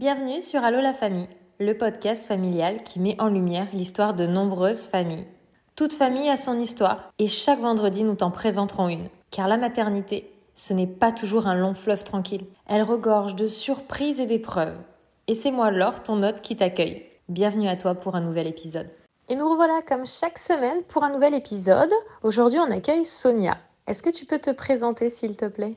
Bienvenue sur Allo la famille, le podcast familial qui met en lumière l'histoire de nombreuses familles. Toute famille a son histoire et chaque vendredi nous t'en présenterons une. Car la maternité, ce n'est pas toujours un long fleuve tranquille. Elle regorge de surprises et d'épreuves. Et c'est moi Laure, ton hôte, qui t'accueille. Bienvenue à toi pour un nouvel épisode. Et nous revoilà comme chaque semaine pour un nouvel épisode. Aujourd'hui on accueille Sonia. Est-ce que tu peux te présenter s'il te plaît?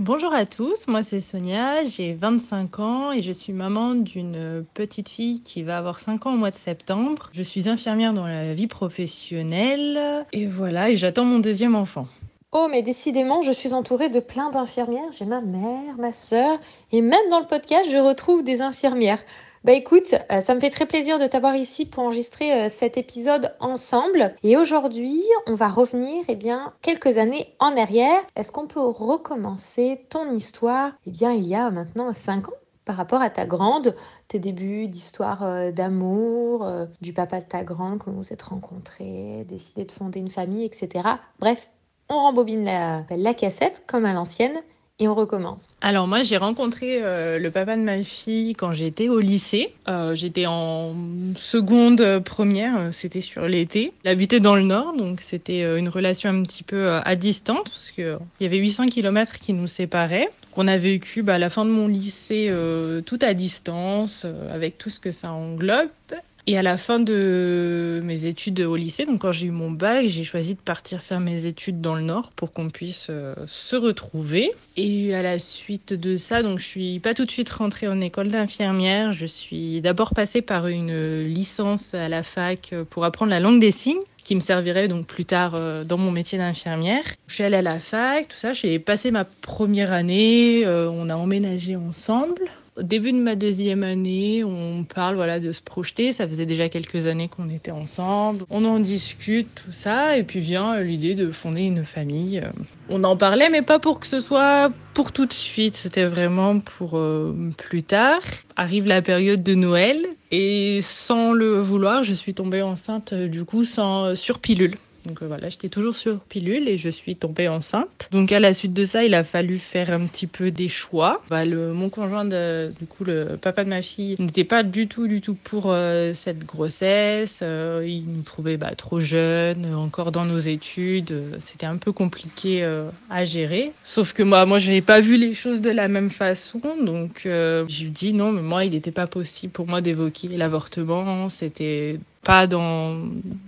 Bonjour à tous, moi c'est Sonia, j'ai 25 ans et je suis maman d'une petite fille qui va avoir 5 ans au mois de septembre. Je suis infirmière dans la vie professionnelle et voilà, et j'attends mon deuxième enfant. Oh, mais décidément, je suis entourée de plein d'infirmières. J'ai ma mère, ma sœur, et même dans le podcast, je retrouve des infirmières. Bah écoute, euh, ça me fait très plaisir de t'avoir ici pour enregistrer euh, cet épisode ensemble. Et aujourd'hui, on va revenir eh bien quelques années en arrière. Est-ce qu'on peut recommencer ton histoire? Eh bien, il y a maintenant 5 ans par rapport à ta grande, tes débuts d'histoire euh, d'amour, du papa de ta grande, comment vous êtes rencontrés, décidé de fonder une famille, etc. Bref, on rembobine la, la cassette comme à l'ancienne et on recommence. Alors moi j'ai rencontré euh, le papa de ma fille quand j'étais au lycée. Euh, j'étais en seconde euh, première, c'était sur l'été. Il habitait dans le nord, donc c'était une relation un petit peu à distance parce qu'il y avait 800 km qui nous séparaient. On a vécu bah, à la fin de mon lycée tout à distance, avec tout ce que ça englobe. Et à la fin de mes études au lycée, donc quand j'ai eu mon bac, j'ai choisi de partir faire mes études dans le Nord pour qu'on puisse euh, se retrouver. Et à la suite de ça, donc je suis pas tout de suite rentrée en école d'infirmière. Je suis d'abord passée par une licence à la fac pour apprendre la langue des signes qui me servirait donc plus tard euh, dans mon métier d'infirmière. Je suis allée à la fac, tout ça, j'ai passé ma première année, euh, on a emménagé ensemble. Au début de ma deuxième année, on parle voilà de se projeter. Ça faisait déjà quelques années qu'on était ensemble. On en discute, tout ça, et puis vient l'idée de fonder une famille. On en parlait, mais pas pour que ce soit pour tout de suite. C'était vraiment pour euh, plus tard. Arrive la période de Noël, et sans le vouloir, je suis tombée enceinte euh, du coup sans sur pilule. Donc euh, voilà, j'étais toujours sur pilule et je suis tombée enceinte. Donc à la suite de ça, il a fallu faire un petit peu des choix. Bah, le, mon conjoint, du coup le papa de ma fille, n'était pas du tout, du tout pour euh, cette grossesse. Euh, il nous trouvait bah, trop jeunes, encore dans nos études. C'était un peu compliqué à gérer. Sauf que moi, moi, je n'avais pas vu les choses de la même façon. Donc je lui dis non, mais moi, il n'était pas possible pour moi d'évoquer l'avortement. C'était dans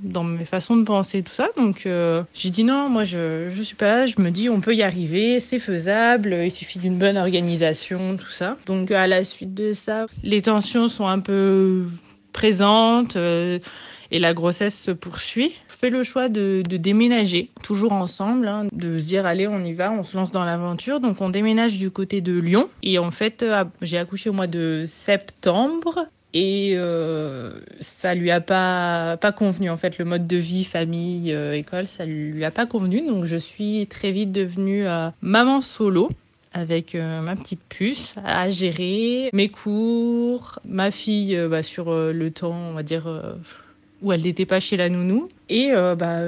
dans mes façons de penser tout ça. Donc euh, j'ai dit non moi je je suis pas je me dis on peut y arriver. C'est faisable. Il suffit d'une bonne organisation tout ça. Donc à la suite de ça les tensions sont un peu présentes euh, et la grossesse se poursuit. Je fais le choix de, de déménager, toujours ensemble, hein, de se dire allez on y va, on se lance dans l'aventure. Donc on déménage du côté de Lyon. Et en fait euh, j'ai accouché au mois de septembre et euh, ça lui a pas pas convenu en fait. Le mode de vie famille euh, école ça lui a pas convenu. Donc je suis très vite devenue euh, maman solo avec euh, ma petite puce à gérer mes cours ma fille bah, sur le temps on va dire où elle n'était pas chez la nounou. Et bah,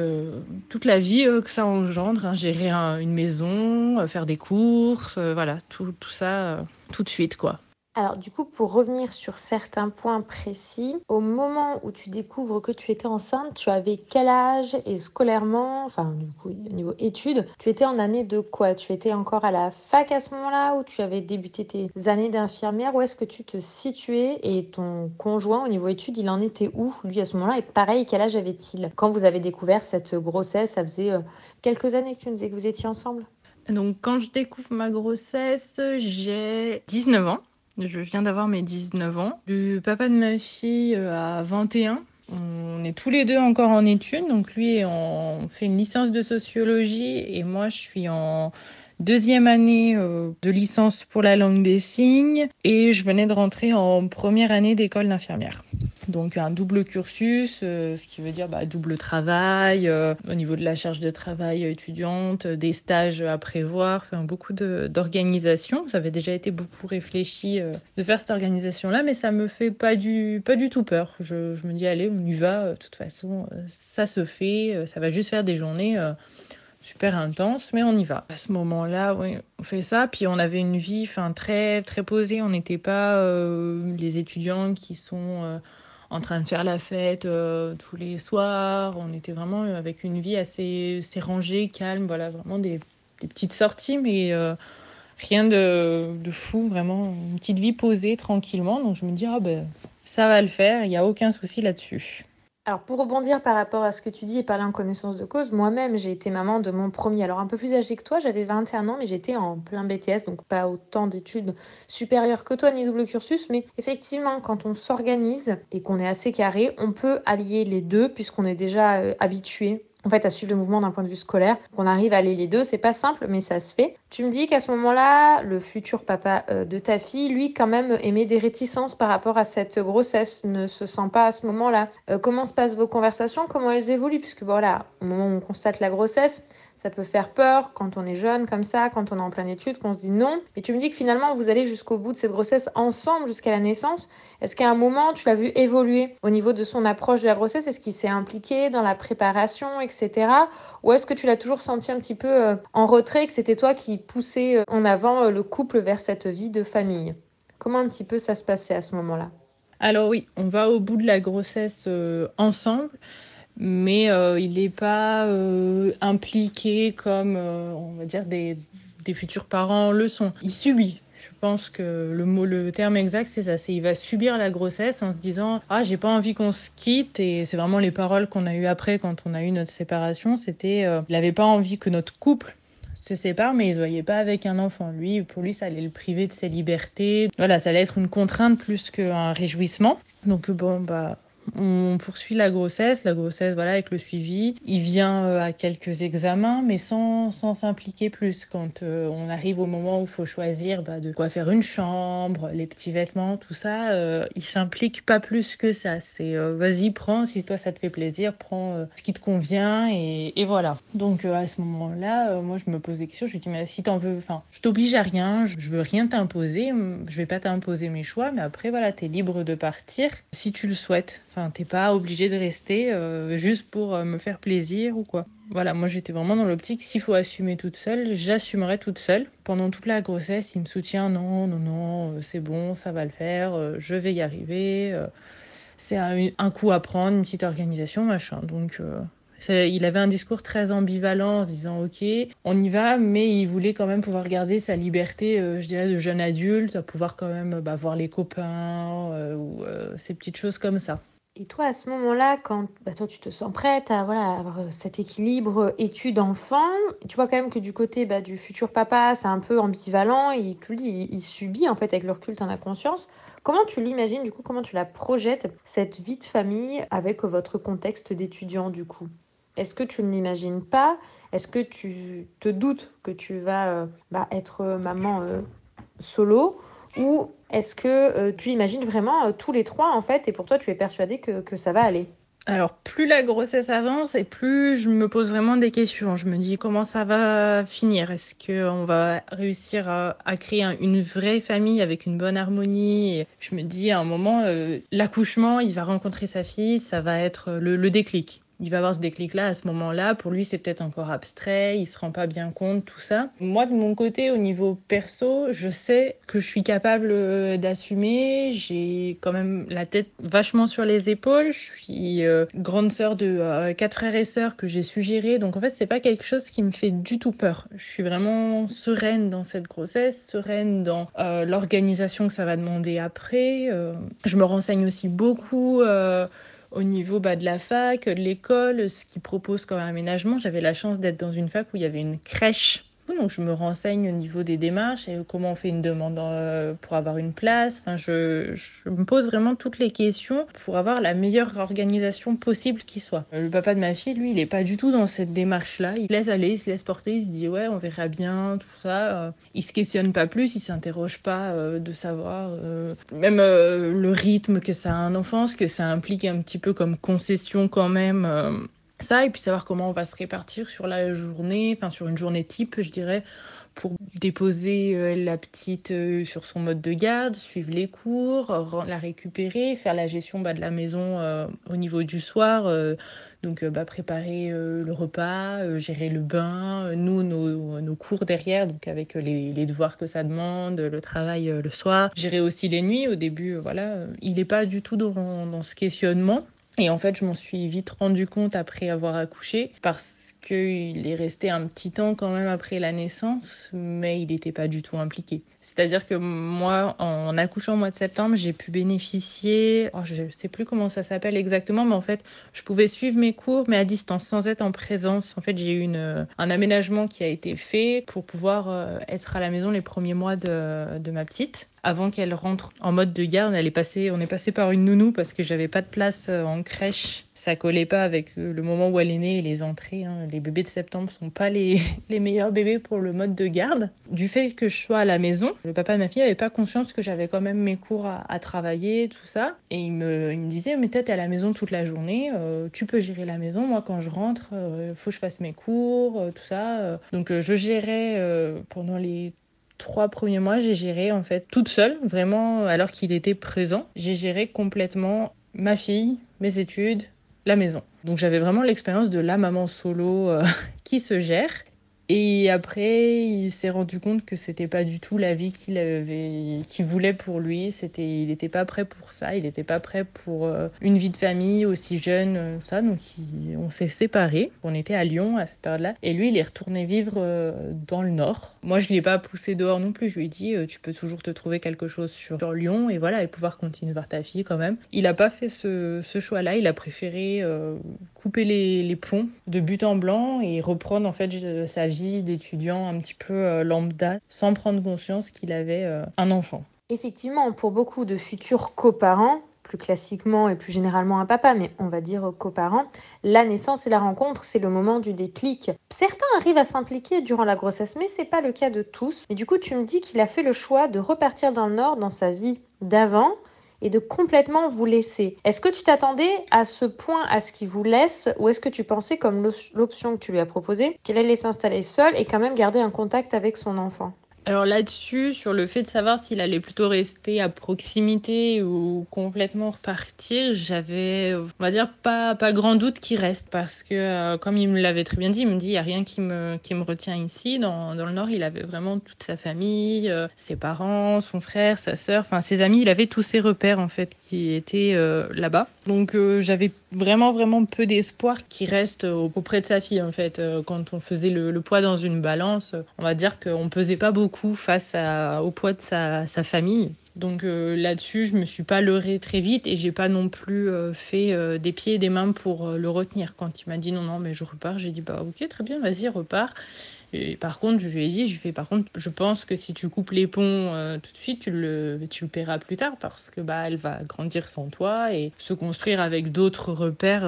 toute la vie que ça engendre hein, gérer une maison faire des courses voilà tout tout ça tout de suite quoi alors du coup, pour revenir sur certains points précis, au moment où tu découvres que tu étais enceinte, tu avais quel âge et scolairement, enfin du coup au niveau études, tu étais en année de quoi? Tu étais encore à la fac à ce moment-là ou tu avais débuté tes années d'infirmière? Où est-ce que tu te situais et ton conjoint au niveau études, il en était où lui à ce moment-là? Et pareil, quel âge avait-il Quand vous avez découvert cette grossesse, ça faisait euh, quelques années que tu nous disais que vous étiez ensemble. Donc quand je découvre ma grossesse, j'ai 19 ans. Je viens d'avoir mes 19 ans. Le papa de ma fille euh, a 21. On est tous les deux encore en études. Donc lui, on fait une licence de sociologie et moi, je suis en deuxième année euh, de licence pour la langue des signes et je venais de rentrer en première année d'école d'infirmière. Donc un double cursus, euh, ce qui veut dire bah, double travail, euh, au niveau de la charge de travail étudiante, des stages à prévoir, beaucoup d'organisation. Ça avait déjà été beaucoup réfléchi de faire cette organisation-là, mais ça me fait pas du, pas du tout peur. Je, me dis allez, on y va, de toute façon, ça se fait, ça va juste faire des journées super intense, mais on y va. À ce moment-là, oui, on fait ça. Puis on avait une vie très, très posée. On n'était pas euh, les étudiants qui sont euh, en train de faire la fête euh, tous les soirs. On était vraiment avec une vie assez, rangée, calme. Voilà, vraiment des, petites sorties, mais rien de, de, fou. Vraiment une petite vie posée tranquillement. Donc je me dis, ah ben, ça va le faire. Il n'y a aucun souci là-dessus. Alors pour rebondir par rapport à ce que tu dis et parler en connaissance de cause, moi-même j'ai été maman de mon premier, alors un peu plus âgé que toi, j'avais 21 ans mais j'étais en plein BTS, donc pas autant d'études supérieures que toi ni double cursus, mais effectivement quand on s'organise et qu'on est assez carré, on peut allier les deux puisqu'on est déjà euh, habitué en fait à suivre le mouvement d'un point de vue scolaire, qu'on arrive à aller les deux, c'est pas simple mais ça se fait. Tu me dis qu'à ce moment-là, le futur papa euh, de ta fille, lui, quand même, émet des réticences par rapport à cette grossesse, ne se sent pas à ce moment-là. Euh, comment se passent vos conversations? Comment elles évoluent? Puisque voilà, au moment où on constate la grossesse, ça peut faire peur quand on est jeune comme ça, quand on est en pleine étude, qu'on se dit non. Mais tu me dis que finalement, vous allez jusqu'au bout de cette grossesse ensemble jusqu'à la naissance. Est-ce qu'à un moment, tu l'as vu évoluer au niveau de son approche de la grossesse? Est-ce qu'il s'est impliqué dans la préparation, etc. Ou est-ce que tu l'as toujours senti un petit peu euh, en retrait, que c'était toi qui poussais euh, en avant euh, le couple vers cette vie de famille? Comment un petit peu ça se passait à ce moment-là? Alors oui, on va au bout de la grossesse ensemble mais euh, il n'est pas euh, impliqué comme, euh, on va dire, des, futurs parents le sont. Il subit. Je pense que le mot, le terme exact, c'est ça. C'est il va subir la grossesse en se disant ah j'ai pas envie qu'on se quitte et c'est vraiment les paroles qu'on a eues après quand on a eu notre séparation. C'était il n'avait pas envie que notre couple se sépare, mais il se voyait pas avec un enfant. Lui, pour lui, ça allait le priver de ses libertés. Voilà, ça allait être une contrainte plus qu'un réjouissement. Donc bon, bah on poursuit la grossesse, la grossesse voilà avec le suivi. Il vient euh, à quelques examens, mais sans sans s'impliquer plus. Quand euh, on arrive au moment où il faut choisir bah, de quoi faire une chambre, les petits vêtements, tout ça, euh, il s'implique pas plus que ça. C'est vas-y prends si toi ça te fait plaisir, prends ce qui te convient et, et voilà. Donc à ce moment-là, moi je me pose des questions. Je lui dis mais si t'en veux, enfin je t'oblige à rien, je, je veux rien t'imposer, je vais pas t'imposer mes choix, mais après voilà t'es libre de partir si tu le souhaites. Enfin, t'es pas obligé de rester euh, juste pour euh, me faire plaisir ou quoi. Voilà, moi j'étais vraiment dans l'optique, s'il faut assumer toute seule, j'assumerai toute seule. Pendant toute la grossesse, il me soutient, non, non, non, euh, c'est bon, ça va le faire, je vais y arriver. c'est un, coup à prendre, une petite organisation, machin. Donc il avait un discours très ambivalent en disant ok, on y va, mais il voulait quand même pouvoir garder sa liberté, je dirais, de jeune adulte, à pouvoir quand même bah, voir les copains ou ces petites choses comme ça. Et toi, à ce moment-là, quand bah, toi, tu te sens prête à voilà, avoir cet équilibre études-enfant, tu vois quand même que du côté bah, du futur papa, c'est un peu ambivalent, et tu le dis, il, subit, en fait, avec le recul, en as conscience. Comment tu l'imagines, du coup, comment tu la projettes, cette vie de famille, avec votre contexte d'étudiant, du coup? Est-ce que tu ne l'imagines pas? Est-ce que tu te doutes que tu vas euh, bah, être maman euh, solo? Ou est-ce que euh, tu imagines vraiment tous les trois en fait et pour toi tu es persuadée que, ça va aller? Alors, plus la grossesse avance et plus je me pose vraiment des questions. Je me dis comment ça va finir? Est-ce qu'on va réussir à, créer une vraie famille avec une bonne harmonie? Je me dis à un moment, l'accouchement, il va rencontrer sa fille, ça va être le, le déclic il va avoir ce déclic-là à ce moment-là. Pour lui, c'est peut-être encore abstrait, il se rend pas bien compte, tout ça. Moi, de mon côté, au niveau perso, je sais que je suis capable euh, d'assumer. J'ai quand même la tête vachement sur les épaules. Je suis euh, grande sœur de euh, quatre frères et sœurs que j'ai suggéré. Donc en fait, c'est pas quelque chose qui me fait du tout peur. Je suis vraiment sereine dans cette grossesse, sereine dans l'organisation que ça va demander après. je me renseigne aussi beaucoup au niveau bah, de la fac, de l'école, ce qui propose comme aménagement. J'avais la chance d'être dans une fac où il y avait une crèche donc je me renseigne au niveau des démarches et comment on fait une demande euh, pour avoir une place. Enfin, je, me pose vraiment toutes les questions pour avoir la meilleure organisation possible qui soit. Le papa de ma fille, lui, il est pas du tout dans cette démarche-là. Il laisse aller, il se laisse porter, il se dit ouais, on verra bien, tout ça. Euh, il se questionne pas plus, il s'interroge pas euh, de savoir même le rythme que ça a un enfant, ce que ça implique un petit peu comme concession quand même ça et puis savoir comment on va se répartir sur la journée, enfin sur une journée type, je dirais, pour déposer euh, la petite euh, sur son mode de garde, suivre les cours, la récupérer, faire la gestion bah, de la maison euh, au niveau du soir, donc bah, préparer le repas, gérer le bain, nous nos, cours derrière, donc avec les, devoirs que ça demande, le travail le soir, gérer aussi les nuits. Au début, voilà, il n'est pas du tout dans ce questionnement. Et en fait, je m'en suis vite rendu compte après avoir accouché parce qu'il est resté un petit temps quand même après la naissance, mais il n'était pas du tout impliqué. C'est-à-dire que moi, en accouchant au mois de septembre, j'ai pu bénéficier, oh, je ne sais plus comment ça s'appelle exactement, mais en fait, je pouvais suivre mes cours, mais à distance, sans être en présence. En fait, j'ai eu un aménagement qui a été fait pour pouvoir euh, être à la maison les premiers mois de, de ma petite avant qu'elle rentre en mode de garde. Elle est passée, on est passé par une nounou parce que j'avais pas de place euh, en crèche. Ça collait pas avec euh, le moment où elle est née et les entrées. Hein. Les bébés de septembre sont pas les, les meilleurs bébés pour le mode de garde. Du fait que je sois à la maison, le papa de ma fille avait pas conscience que j'avais quand même mes cours à, travailler, tout ça. Et il me, il me disait, mais t'es à la maison toute la journée, euh, tu peux gérer la maison. Moi, quand je rentre, il faut que je fasse mes cours, tout ça. Donc, je gérais pendant les trois premiers mois, j'ai géré en fait toute seule, vraiment alors qu'il était présent. J'ai géré complètement ma fille, mes études, la maison. Donc j'avais vraiment l'expérience de la maman solo euh, qui se gère. Et après, il s'est rendu compte que c'était pas du tout la vie qu'il avait, qu'il voulait pour lui. C'était, il n'était pas prêt pour ça. Il n'était pas prêt pour euh, une vie de famille aussi jeune, euh, ça. Donc, on s'est séparés. On était à Lyon à cette période-là. Et lui, il est retourné vivre euh, dans le Nord. Moi, je l'ai pas poussé dehors non plus. Je lui ai dit, tu peux toujours te trouver quelque chose sur, Lyon et voilà, et pouvoir continuer voir ta fille quand même. Il a pas fait ce, ce choix-là. Il a préféré couper les, les ponts de but en blanc et reprendre en fait sa vie vie d'étudiant un petit peu euh, lambda sans prendre conscience qu'il avait euh, un enfant. Effectivement, pour beaucoup de futurs coparents, plus classiquement et plus généralement un papa, mais on va dire coparents, la naissance et la rencontre, c'est le moment du déclic. Certains arrivent à s'impliquer durant la grossesse, mais c'est pas le cas de tous. Mais du coup, tu me dis qu'il a fait le choix de repartir dans le Nord dans sa vie d'avant et de complètement vous laisser. Est-ce que tu t'attendais à ce point à ce qu'il vous laisse ou est-ce que tu pensais comme l'option que tu lui as proposée qu'elle allait s'installer seule et quand même garder un contact avec son enfant? Alors là-dessus, sur le fait de savoir s'il allait plutôt rester à proximité ou complètement repartir, j'avais, on va dire, pas, pas grand doute qu'il reste parce que, euh, comme il me l'avait très bien dit, il me dit, il n'y a rien qui me, qui me retient ici. Dans, dans le Nord, il avait vraiment toute sa famille, euh, ses parents, son frère, sa sœur, enfin ses amis, il avait tous ses repères en fait qui étaient euh, là-bas. Donc j'avais vraiment, vraiment peu d'espoir qu'il reste auprès de sa fille en fait. quand on faisait le, poids dans une balance, on va dire qu'on pesait pas beaucoup face au poids de sa, famille. Donc euh, là-dessus, je me suis pas leurrée très vite et j'ai pas non plus euh, fait euh, des pieds et des mains pour le retenir. Quand il m'a dit non, non, mais je repars, j'ai dit bah ok, très bien, vas-y, repars. Par contre, je lui ai dit, je fais par contre, je pense que si tu coupes les ponts tout de suite, tu le, tu le paieras plus tard parce que bah elle va grandir sans toi et se construire avec d'autres repères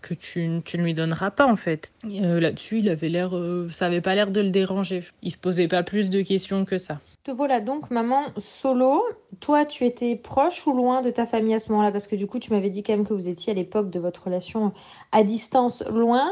que tu, tu, ne lui donneras pas en fait. Euh, là-dessus, il avait l'air, euh, ça avait pas l'air de le déranger. Il se posait pas plus de questions que ça. Te voilà donc maman solo. Toi, tu étais proche ou loin de ta famille à ce moment-là? Parce que du coup, tu m'avais dit quand même que vous étiez à l'époque de votre relation à distance loin.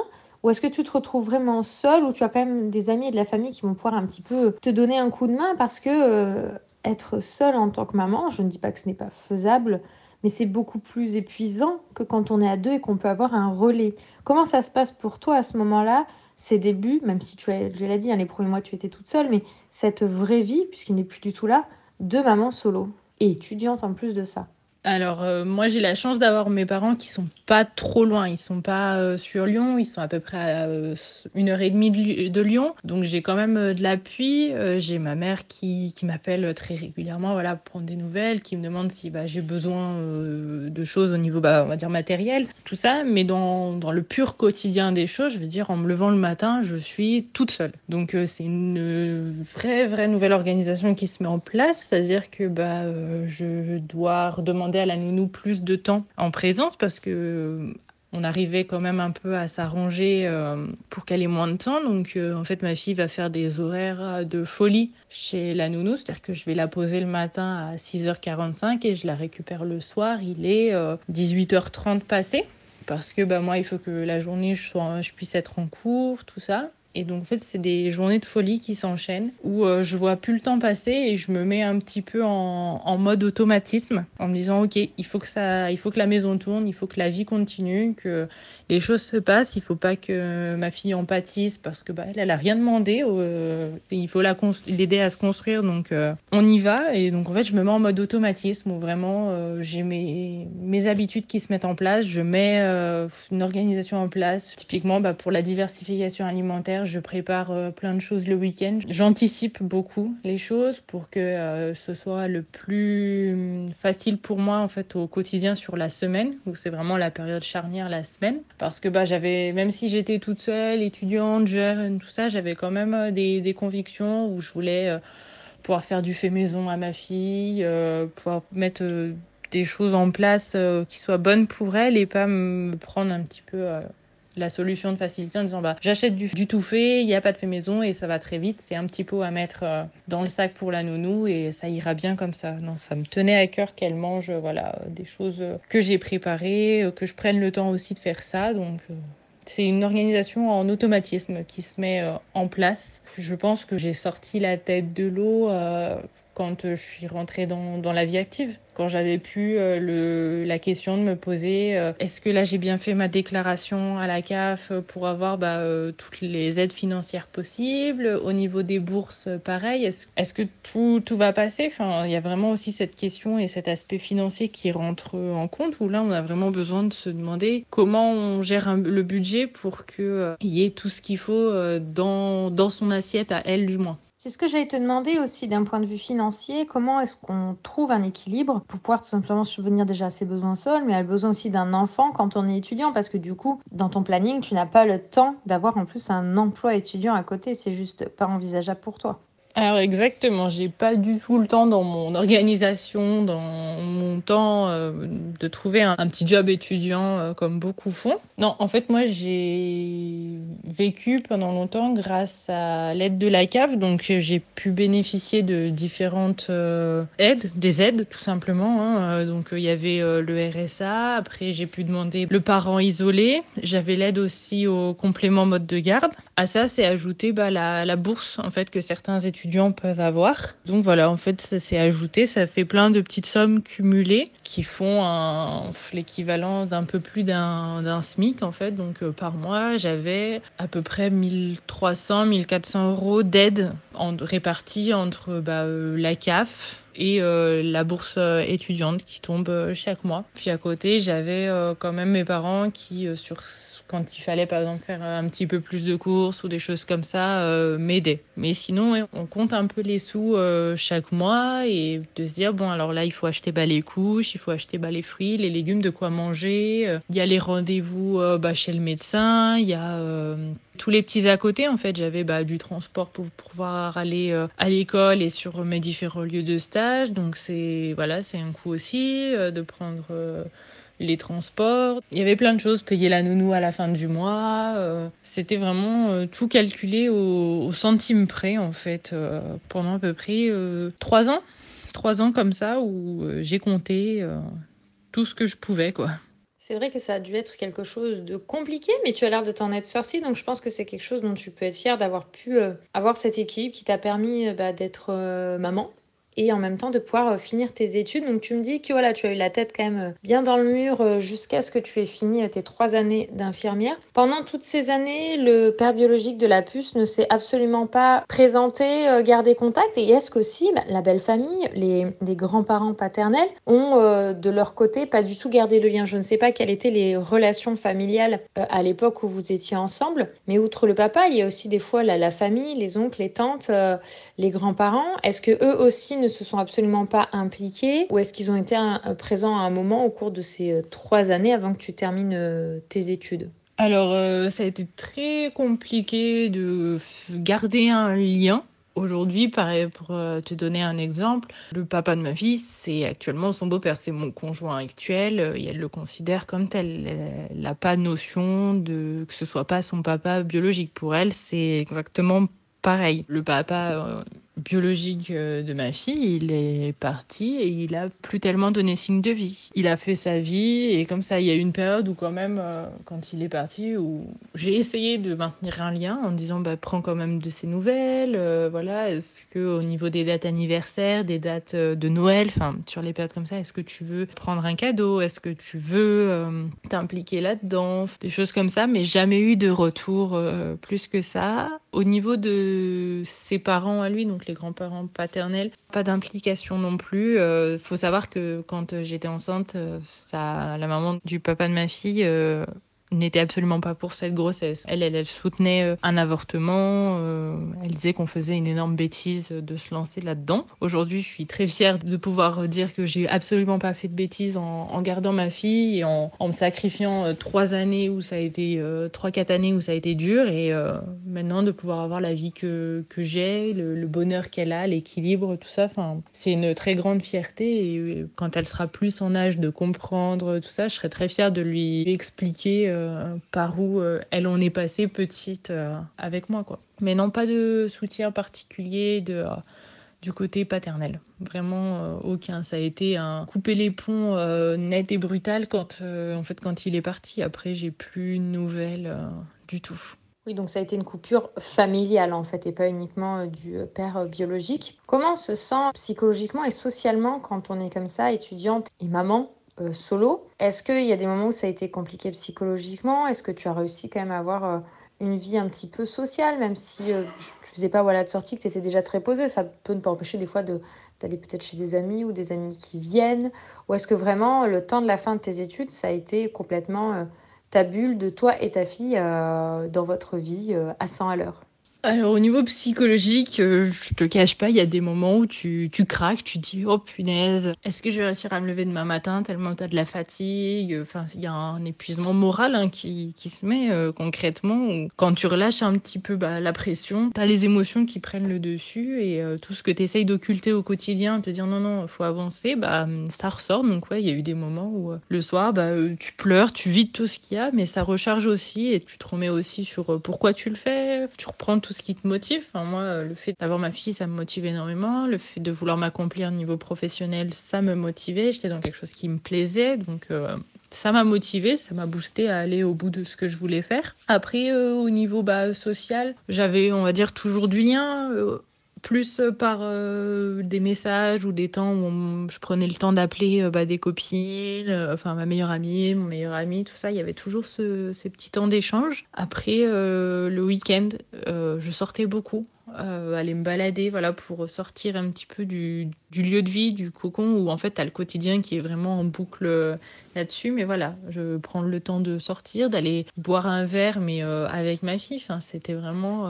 Ou est-ce que tu te retrouves vraiment seule ou tu as quand même des amis et de la famille qui vont pouvoir un petit peu te donner un coup de main parce que euh, être seule en tant que maman, je ne dis pas que ce n'est pas faisable, mais c'est beaucoup plus épuisant que quand on est à deux et qu'on peut avoir un relais. Comment ça se passe pour toi à ce moment-là, ces débuts, même si tu l'as dit, hein, les premiers mois tu étais toute seule, mais cette vraie vie, puisqu'il n'est plus du tout là, de maman solo? Et étudiante en plus de ça alors euh, moi j'ai la chance d'avoir mes parents qui sont pas trop loin, ils sont pas euh, sur Lyon, ils sont à peu près à euh, une heure et demie de, Lyon, donc j'ai quand même de l'appui. j'ai ma mère qui, qui m'appelle très régulièrement, voilà, pour prendre des nouvelles, qui me demande si bah, j'ai besoin de choses au niveau, bah, on va dire matériel, tout ça. Mais dans, dans le pur quotidien des choses, je veux dire en me levant le matin, je suis toute seule. Donc c'est une vraie vraie nouvelle organisation qui se met en place, c'est-à-dire que bah je dois à la nounou plus de temps en présence parce que euh, on arrivait quand même un peu à s'arranger euh, pour qu'elle ait moins de temps. Donc, euh, en fait, ma fille va faire des horaires de folie chez la nounou. C'est-à-dire que je vais la poser le matin à 6h45 et je la récupère le soir. Il est 18h30 passé. parce que bah moi il faut que la journée je sois je puisse être en cours tout ça et donc en fait, c'est des journées de folie qui s'enchaînent où euh, je vois plus le temps passer et je me mets un petit peu en, en, mode automatisme en me disant ok, il faut que ça, il faut que la maison tourne, il faut que la vie continue, que les choses se passent. Il faut pas que ma fille en pâtisse parce que bah elle, a rien demandé. Euh, il faut la l'aider à se construire, donc euh, on y va. Et donc en fait, je me mets en mode automatisme où vraiment euh, j'ai mes mes habitudes qui se mettent en place. Je mets une organisation en place. Typiquement, bah, pour la diversification alimentaire je prépare plein de choses le week-end. J'anticipe beaucoup les choses pour que ce soit le plus facile pour moi en fait au quotidien sur la semaine où c'est vraiment la période charnière la semaine parce que bah j'avais même si j'étais toute seule étudiante jeune tout ça j'avais quand même euh, des, des convictions où je voulais pouvoir faire du fait maison à ma fille pouvoir mettre des choses en place qui soient bonnes pour elle et pas me prendre un petit peu la solution de facilité en disant bah j'achète du, tout fait, il n'y a pas de fait maison et ça va très vite. C'est un petit pot à mettre euh, dans le sac pour la nounou et ça ira bien comme ça. Non, ça me tenait à cœur qu'elle mange voilà des choses que j'ai préparées, euh, que je prenne le temps aussi de faire ça. Donc euh, c'est une organisation en automatisme qui se met en place. Je pense que j'ai sorti la tête de l'eau quand je suis rentrée dans, dans la vie active quand j'avais pu euh, le, la question de me poser euh, est-ce que là j'ai bien fait ma déclaration à la CAF pour avoir bah, euh, toutes les aides financières possibles? Au niveau des bourses pareil est-ce est que tout, tout va passer? Enfin il y a vraiment aussi cette question et cet aspect financier qui rentre en compte où là on a vraiment besoin de se demander comment on gère le budget pour qu'il y ait tout ce qu'il faut dans, dans son assiette à elle du moins c'est ce que j'allais te demander aussi d'un point de vue financier. Comment est-ce qu'on trouve un équilibre pour pouvoir tout simplement subvenir déjà à ses besoins seuls, mais à besoin aussi d'un enfant quand on est étudiant? Parce que du coup, dans ton planning, tu n'as pas le temps d'avoir en plus un emploi étudiant à côté. C'est juste pas envisageable pour toi. Alors exactement, j'ai pas du tout le temps dans mon organisation, dans mon temps euh, de trouver un, petit job étudiant euh, comme beaucoup font. Non, en fait moi j'ai vécu pendant longtemps grâce à l'aide de la CAF, donc j'ai pu bénéficier de différentes euh, aides, des aides tout simplement. Hein. Donc il y avait le RSA, après j'ai pu demander le parent isolé, j'avais l'aide aussi au complément mode de garde. À ça c'est ajouté bah, la, la bourse en fait que certains étudiants peuvent avoir. Donc voilà, en fait, ça s'est ajouté, ça fait plein de petites sommes cumulées qui font l'équivalent d'un peu plus d'un SMIC en fait. Donc euh, par mois, j'avais à peu près 1300, 1400 euros d'aide en, répartis entre bah, euh, la CAF, et euh, la bourse étudiante qui tombe chaque mois. Puis à côté, j'avais quand même mes parents qui, sur quand il fallait par exemple faire un petit peu plus de courses ou des choses comme ça, euh, m'aider. Mais sinon, on compte un peu les sous euh, chaque mois et de se dire bon alors là il faut acheter bah, les couches, il faut acheter bah, les fruits, les légumes, de quoi manger. Euh, il y a les rendez-vous bah, chez le médecin, il y a tous les petits à côté en fait j'avais bah, du transport pour pouvoir aller à l'école et sur mes différents lieux de stage donc c'est voilà c'est un coût aussi de prendre les transports. Il y avait plein de choses, payer la nounou à la fin du mois. Euh, c'était vraiment euh, tout calculé au, centime près, en fait, euh, pendant à peu près trois ans. Trois ans comme ça où j'ai compté tout ce que je pouvais, quoi. C'est vrai que ça a dû être quelque chose de compliqué, mais tu as l'air de t'en être sorti, donc je pense que c'est quelque chose dont tu peux être fier d'avoir pu avoir cette équipe qui t'a permis bah, d'être maman, et en même temps de pouvoir euh, finir tes études. Donc tu me dis que voilà, tu as eu la tête quand même euh, bien dans le mur euh, jusqu'à ce que tu aies fini tes trois années d'infirmière. Pendant toutes ces années, le père biologique de la puce ne s'est absolument pas présenté, gardé contact. Et est-ce qu'aussi bah, la belle famille, les, grands-parents paternels ont de leur côté pas du tout gardé le lien? Je ne sais pas quelles étaient les relations familiales à l'époque où vous étiez ensemble, mais outre le papa, il y a aussi des fois la, famille, les oncles, les tantes, les grands-parents. Est-ce que eux aussi ne se sont absolument pas impliqués ou est-ce qu'ils ont été présents à un moment au cours de ces euh, trois années avant que tu termines euh, tes études? Alors, euh, ça a été très compliqué de garder un lien. Aujourd'hui, pareil, pour te donner un exemple, le papa de ma fille, c'est actuellement son beau-père, c'est mon conjoint actuel, et elle le considère comme tel. Elle n'a pas notion de que ce soit pas son papa biologique. Pour elle, c'est exactement pareil. Le papa biologique euh, de ma fille, il est parti et il a plus tellement donné signe de vie. Il a fait sa vie et comme ça, il y a eu une période où quand même, euh, quand il est parti, où j'ai essayé de maintenir un lien en disant, bah, prends quand même de ses nouvelles, euh, voilà, est-ce que au niveau des dates anniversaires, des dates de Noël, enfin, sur les périodes comme ça, est-ce que tu veux prendre un cadeau, est-ce que tu veux t'impliquer là-dedans, des choses comme ça, mais jamais eu de retour plus que ça. Au niveau de ses parents à lui, donc les grands-parents paternels. Pas d'implication non plus. Euh, faut savoir que quand j'étais enceinte, euh, ça, la maman du papa de ma fille euh, n'était absolument pas pour cette grossesse. Elle, elle, elle soutenait euh, un avortement. Euh, elle disait qu'on faisait une énorme bêtise de se lancer là-dedans. Aujourd'hui, je suis très fière de pouvoir dire que j'ai absolument pas fait de bêtises en, gardant ma fille et en, me sacrifiant euh, trois années où ça a été trois quatre années où ça a été dur et maintenant de pouvoir avoir la vie que que j'ai, le, bonheur qu'elle a, l'équilibre, tout ça. C'est une très grande fierté et quand elle sera plus en âge de comprendre tout ça, je serai très fière de lui expliquer euh, par où euh, elle en est passée petite euh, avec moi. Quoi. Mais non, pas de soutien particulier de, du côté paternel. Vraiment aucun. Ça a été un couper les ponts net et brutal quand, en fait, quand il est parti. Après, j'ai plus de nouvelles du tout. Oui, donc ça a été une coupure familiale en fait et pas uniquement du père biologique. Comment on se sent psychologiquement et socialement quand on est comme ça, étudiante et maman? Euh, solo. Est-ce qu'il y a des moments où ça a été compliqué psychologiquement? Est-ce que tu as réussi quand même à avoir euh, une vie un petit peu sociale, même si euh, tu faisais pas voilà, de sortie, que tu étais déjà très posée? Ça peut ne pas empêcher des fois d'aller peut-être chez des amis ou des amis qui viennent. Ou est-ce que vraiment le temps de la fin de tes études, ça a été complètement ta bulle de toi et ta fille dans votre vie à 100 à l'heure? Alors au niveau psychologique, euh, je te cache pas, il y a des moments où tu, tu craques, tu dis oh punaise, est-ce que je vais réussir à me lever demain matin tellement t'as de la fatigue, enfin il y a un épuisement moral hein, qui, qui se met euh, concrètement. quand tu relâches un petit peu bah, la pression, t'as les émotions qui prennent le dessus et euh, tout ce que t'essayes d'occulter au quotidien, te dire non non faut avancer, bah ça ressort. Donc ouais, il y a eu des moments où le soir bah tu pleures, tu vides tout ce qu'il y a, mais ça recharge aussi et tu te remets aussi sur pourquoi tu le fais, tu reprends tout ce qui te motive. moi, le fait d'avoir ma fille, ça me motive énormément. Le fait de vouloir m'accomplir au niveau professionnel, ça me motivait. J'étais dans quelque chose qui me plaisait. Donc, euh, ça m'a motivé, ça m'a boosté à aller au bout de ce que je voulais faire. Après, euh, au niveau bah, social, j'avais, on va dire, toujours du lien. Euh, plus par des messages ou des temps où je prenais le temps d'appeler bah, des copines, enfin ma meilleure amie, mon meilleur ami, tout ça. Il y avait toujours ce, ces petits temps d'échange. Après, le week-end, je sortais beaucoup euh, aller me balader, voilà, pour sortir un petit peu du, lieu de vie, du cocon, où en fait, tu as le quotidien qui est vraiment en boucle euh, là-dessus. Mais voilà, je prends le temps de sortir, d'aller boire un verre, mais euh, avec ma fille. Enfin, C'était vraiment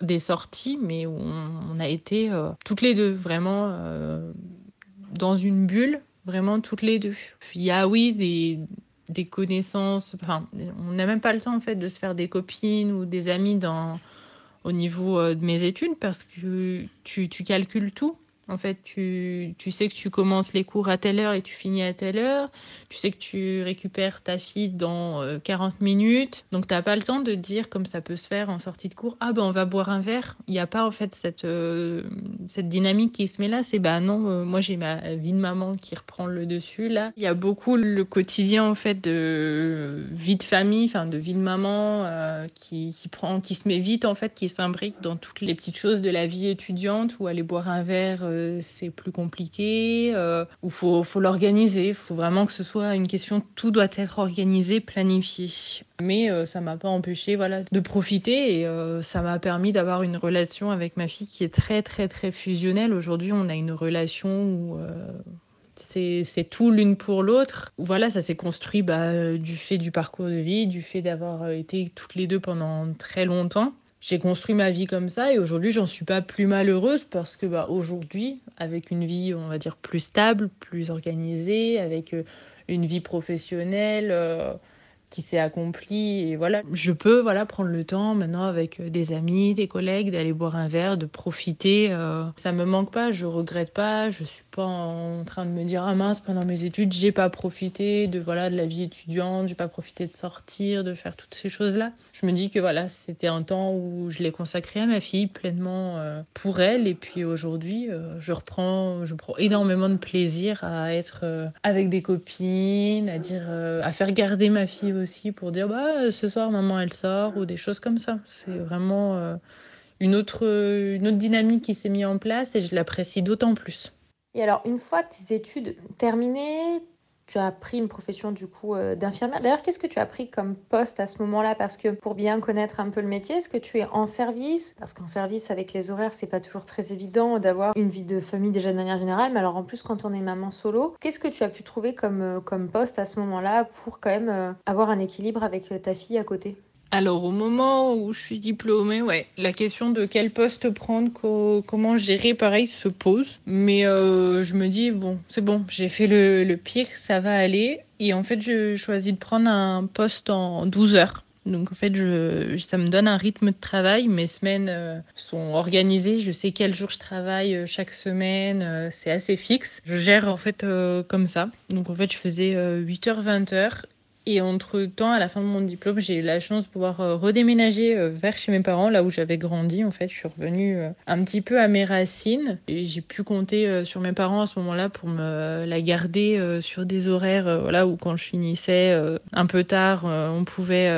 des sorties, mais où on, a été toutes les deux, vraiment dans une bulle, vraiment toutes les deux. Il y a, oui, des des connaissances, enfin, on n'a même pas le temps en fait de se faire des copines ou des amis dans au niveau euh, de mes études parce que tu, tu calcules tout. En fait, tu, tu sais que tu commences les cours à telle heure et tu finis à telle heure. Tu sais que tu récupères ta fille dans 40 euh, minutes. Donc, tu n'as pas le temps de dire, comme ça peut se faire en sortie de cours, ah ben on va boire un verre. Il n'y a pas en fait cette, euh, cette dynamique qui se met là. C'est bah non, euh, moi j'ai ma vie de maman qui reprend le dessus là. Il y a beaucoup le quotidien en fait de vie de famille, enfin de vie de maman qui, qui, prend, qui se met vite en fait, qui s'imbrique dans toutes les petites choses de la vie étudiante ou aller boire un verre c'est plus compliqué, euh, ou faut, faut l'organiser. Il faut vraiment que ce soit une question, tout doit être organisé, planifié. Mais euh, ça m'a pas empêché voilà, de profiter et euh, ça m'a permis d'avoir une relation avec ma fille qui est très très très fusionnelle. Aujourd'hui, on a une relation où c'est tout l'une pour l'autre. Voilà, ça s'est construit bah, du fait du parcours de vie, du fait d'avoir été toutes les deux pendant très longtemps j'ai construit ma vie comme ça et aujourd'hui j'en suis pas plus malheureuse parce que bah, aujourd'hui avec une vie on va dire plus stable, plus organisée, avec euh, une vie professionnelle, euh, qui s'est accompli et voilà, je peux voilà prendre le temps maintenant avec des amis, des collègues d'aller boire un verre, de profiter. Euh, ça me manque pas, je regrette pas, je suis pas en train de me dire ah mince pendant mes études j'ai pas profité de voilà de la vie étudiante, j'ai pas profité de sortir, de faire toutes ces choses là. Je me dis que voilà c'était un temps où je l'ai consacré à ma fille pleinement euh, pour elle et puis aujourd'hui euh, je reprends je prends énormément de plaisir à être avec des copines, à dire à faire garder ma fille aussi pour dire bah ce soir maman elle sort ou des choses comme ça. C'est vraiment une autre, une autre dynamique qui s'est mise en place et je l'apprécie d'autant plus. Et alors, une fois tes études terminées, tu as pris une profession du coup euh, d'infirmière. D'ailleurs, qu'est-ce que tu as pris comme poste à ce moment-là? Parce que pour bien connaître un peu le métier, est-ce que tu es en service? Parce qu'en service, avec les horaires, c'est pas toujours très évident d'avoir une vie de famille déjà de manière générale. Mais alors en plus, quand on est maman solo, qu'est-ce que tu as pu trouver comme, euh, poste à ce moment-là pour quand même euh, avoir un équilibre avec ta fille à côté? Alors au moment où je suis diplômée, ouais, la question de quel poste prendre, comment gérer, pareil, se pose. Mais euh, je me dis bon, c'est bon, j'ai fait le, pire, ça va aller. Et en fait, je choisis de prendre un poste en 12 heures. Donc en fait, ça me donne un rythme de travail. Mes semaines euh, sont organisées. Je sais quel jour je travaille euh, chaque semaine. c'est assez fixe. Je gère en fait comme ça. Donc en fait, je faisais 8h, 20h et entre-temps, à la fin de mon diplôme, j'ai eu la chance de pouvoir euh, redéménager euh, vers chez mes parents, là où j'avais grandi. En fait, je suis revenue euh, un petit peu à mes racines. Et j'ai pu compter sur mes parents à ce moment-là pour me la garder sur des horaires, voilà, où quand je finissais un peu tard, on pouvait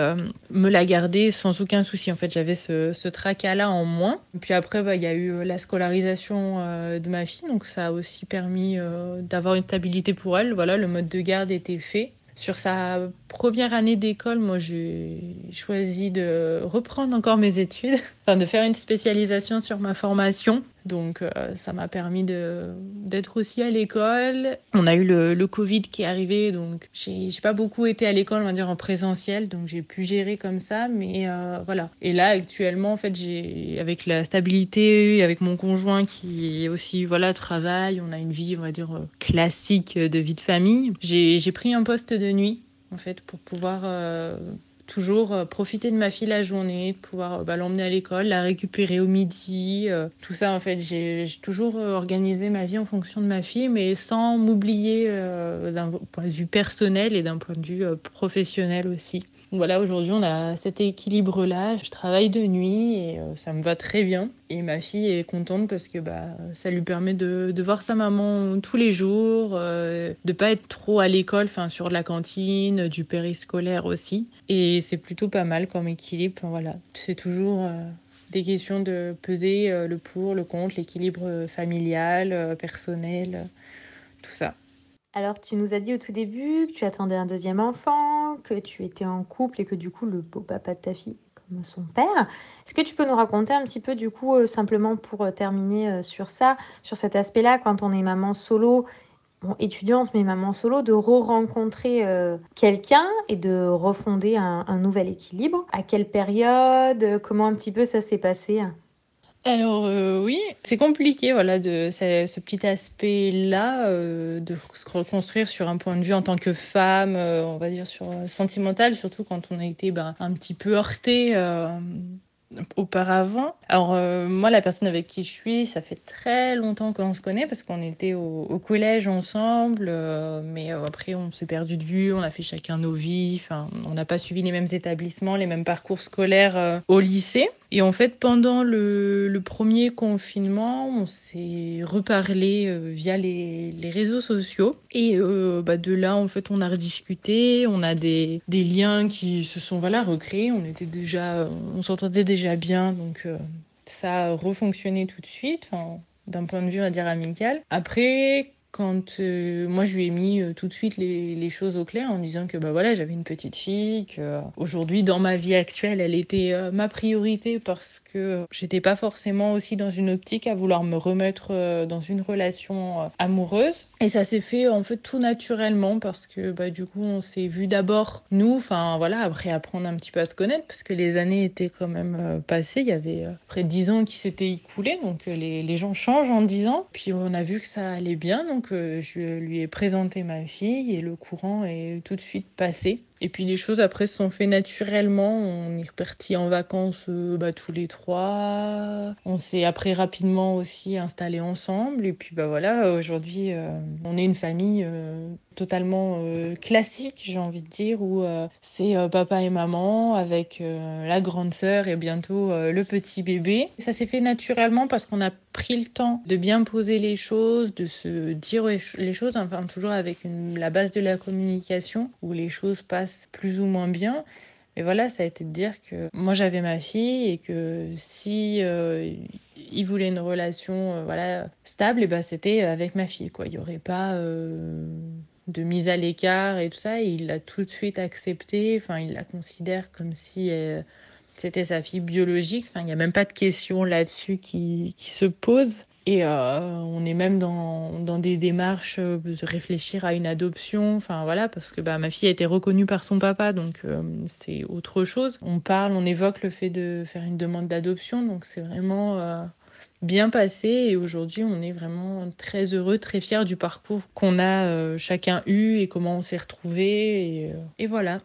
me la garder sans aucun souci. En fait, j'avais ce, ce tracas-là en moins. Et puis après, bah, il y a eu la scolarisation de ma fille, donc ça a aussi permis d'avoir une stabilité pour elle. Voilà, le mode de garde était fait. Sur sa première année d'école, moi, j'ai choisi de reprendre encore mes études, enfin de faire une spécialisation sur ma formation. Donc, euh, ça m'a permis d'être aussi à l'école. On a eu le, le, Covid qui est arrivé, donc j'ai pas beaucoup été à l'école, on va dire en présentiel, donc j'ai pu gérer comme ça. Mais euh, voilà. Et là, actuellement, en fait, j'ai avec la stabilité, avec mon conjoint qui aussi voilà travaille, on a une vie, on va dire classique de vie de famille. J'ai pris un poste de nuit en fait, pour pouvoir euh, toujours euh, profiter de ma fille la journée, pouvoir euh, bah, l'emmener à l'école, la récupérer au midi, tout ça en fait. J'ai toujours organisé ma vie en fonction de ma fille, mais sans m'oublier d'un point de vue personnel et d'un point de vue professionnel aussi voilà, aujourd'hui on a cet équilibre-là. Je travaille de nuit et euh, ça me va très bien. Et ma fille est contente parce que bah, ça lui permet de, voir sa maman tous les jours, euh, de pas être trop à l'école, enfin sur la cantine, du périscolaire aussi. Et c'est plutôt pas mal comme équilibre. Voilà, c'est toujours euh, des questions de peser le pour, le contre, l'équilibre familial, personnel, tout ça. Alors, tu nous as dit au tout début que tu attendais un deuxième enfant, que tu étais en couple et que du coup, le beau papa de ta fille comme son père. Est-ce que tu peux nous raconter un petit peu, du coup, euh, simplement pour euh, terminer euh, sur ça, sur cet aspect-là, quand on est maman solo, étudiante, mais maman solo, de re-rencontrer quelqu'un et de refonder un nouvel équilibre? À quelle période? Comment un petit peu ça s'est passé? Alors euh, oui, c'est compliqué voilà de ce, petit aspect là euh, de se reconstruire sur un point de vue en tant que femme, euh, on va dire sur sentimental, surtout quand on a été ben, un petit peu heurté auparavant. Alors euh, moi, la personne avec qui je suis, ça fait très longtemps qu'on se connaît parce qu'on était au, collège ensemble, euh, mais euh, après on s'est perdu de vue, on a fait chacun nos vies, on n'a pas suivi les mêmes établissements, les mêmes parcours scolaires au lycée. Et en fait, pendant le, premier confinement, on s'est reparlé via les, réseaux sociaux. Et bah, de là, en fait, on a rediscuté, on a des, liens qui se sont voilà recréés. On on s'entendait déjà déjà bien, donc euh, ça a refonctionné tout de suite, d'un point de vue, on dire, amical. Après, quand euh, moi je lui ai mis euh, tout de suite les, choses au clair en disant que bah voilà j'avais une petite fille que euh, aujourd'hui dans ma vie actuelle elle était ma priorité parce que j'étais pas forcément aussi dans une optique à vouloir me remettre dans une relation amoureuse. Et ça s'est fait en fait tout naturellement parce que bah du coup on s'est vu d'abord nous enfin voilà après apprendre un petit peu à se connaître parce que les années étaient quand même passées. Il y avait près de dix ans qui s'étaient écoulés donc les, les gens changent en dix ans. Puis on a vu que ça allait bien donc donc je lui ai présenté ma fille et le courant est tout de suite passé. Et puis les choses après se sont fait naturellement. On est reparti en vacances euh, bah, tous les trois. On s'est après rapidement aussi installé ensemble. Et puis bah voilà, aujourd'hui euh, on est une famille euh, totalement classique, j'ai envie de dire, où c'est papa et maman avec la grande sœur et bientôt le petit bébé. Ça s'est fait naturellement parce qu'on a pris le temps de bien poser les choses, de se dire les choses, enfin toujours avec la base de la communication où les choses passent plus ou moins bien. Mais voilà, ça a été de dire que moi j'avais ma fille et que si euh, il voulait une relation euh, voilà stable, et ben c'était avec ma fille quoi. Il y aurait pas euh, de mise à l'écart et tout ça. il l'a tout de suite accepté. Enfin, il la considère comme si c'était sa fille biologique. Enfin, il n'y a même pas de question là-dessus qui, qui se pose. Et euh, on est même dans, dans, des démarches euh, de réfléchir à une adoption, enfin voilà, parce que bah, ma fille a été reconnue par son papa, donc euh, c'est autre chose. On parle, on évoque le fait de faire une demande d'adoption, donc c'est vraiment bien passé. Et aujourd'hui, on est vraiment très heureux, très fiers du parcours qu'on a chacun eu et comment on s'est retrouvés. Et, voilà.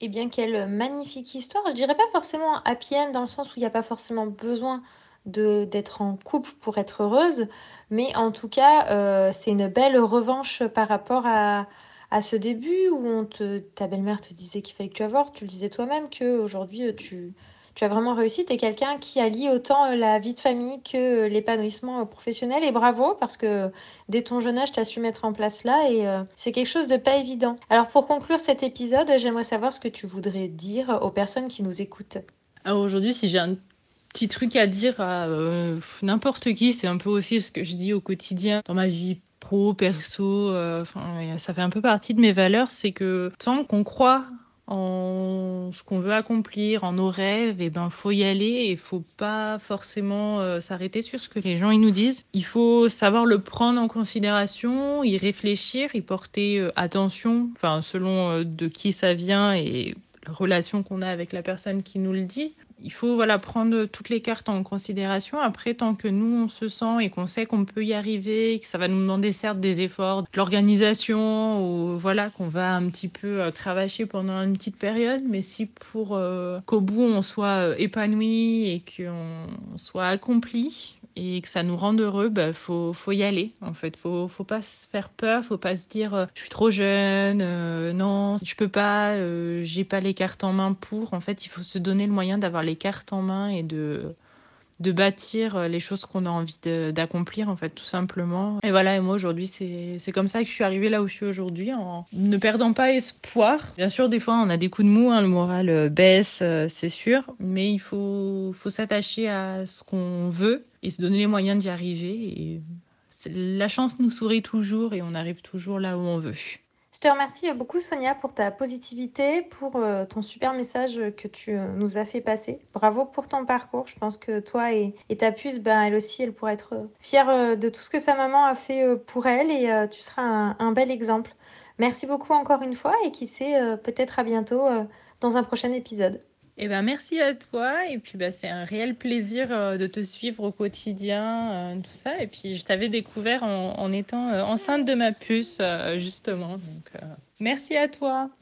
Eh bien, quelle magnifique histoire. Je dirais pas forcément happy end dans le sens où il n'y a pas forcément besoin d'être en couple pour être heureuse, mais en tout cas, euh, c'est une belle revanche par rapport à, à ce début où on te, ta belle-mère te disait qu'il fallait que tu avortes, tu le disais toi-même qu'aujourd'hui tu, tu as vraiment réussi, tu es quelqu'un qui allie autant euh, la vie de famille que l'épanouissement professionnel et bravo parce que dès ton jeune âge, tu as su mettre en place là et euh, c'est quelque chose de pas évident. Alors pour conclure cet épisode, j'aimerais savoir ce que tu voudrais dire aux personnes qui nous écoutent. Alors aujourd'hui, si j'ai un petit truc à dire à euh, n'importe qui. C'est un peu aussi ce que je dis au quotidien dans ma vie pro, perso. Euh, ça fait un peu partie de mes valeurs. C'est que tant qu'on croit en ce qu'on veut accomplir, en nos rêves, et eh ben faut y aller et faut pas forcément euh, s'arrêter sur ce que les gens ils nous disent. Il faut savoir le prendre en considération, y réfléchir, y porter attention, enfin selon de qui ça vient et la relation qu'on a avec la personne qui nous le dit il faut voilà prendre toutes les cartes en considération. Après, tant que nous on se sent et qu'on sait qu'on peut y arriver, que ça va nous demander certes des efforts, de l'organisation ou voilà qu'on va un petit peu euh, cravacher pendant une petite période, mais si pour euh, qu'au bout on soit euh, épanoui et qu'on soit accompli, et que ça nous rende heureux, bah, faut, faut y aller. En fait, faut, faut pas se faire peur, faut pas se dire euh, je suis trop jeune, euh, non, je peux pas, euh, j'ai pas les cartes en main pour. En fait, il faut se donner le moyen d'avoir les cartes en main et de de bâtir les choses qu'on a envie d'accomplir en fait tout simplement et voilà et moi aujourd'hui c'est comme ça que je suis arrivée là où je suis aujourd'hui en ne perdant pas espoir bien sûr des fois on a des coups de mou hein, le moral baisse c'est sûr mais il faut faut s'attacher à ce qu'on veut et se donner les moyens d'y arriver. Et la chance nous sourit toujours et on arrive toujours là où on veut. Je te remercie beaucoup Sonia pour ta positivité, pour euh, ton super message que tu euh, nous as fait passer. Bravo pour ton parcours. Je pense que toi et, ta puce, ben, elle aussi, elle pourrait être euh, fière de tout ce que sa maman a fait pour elle et tu seras un, bel exemple. Merci beaucoup encore une fois et qui sait, peut-être à bientôt dans un prochain épisode. Eh ben, merci à toi. Et puis, bah, c'est un réel plaisir euh, de te suivre au quotidien, euh, tout ça. Et puis, je t'avais découvert en, en étant euh, enceinte de ma puce, justement. Donc, merci à toi.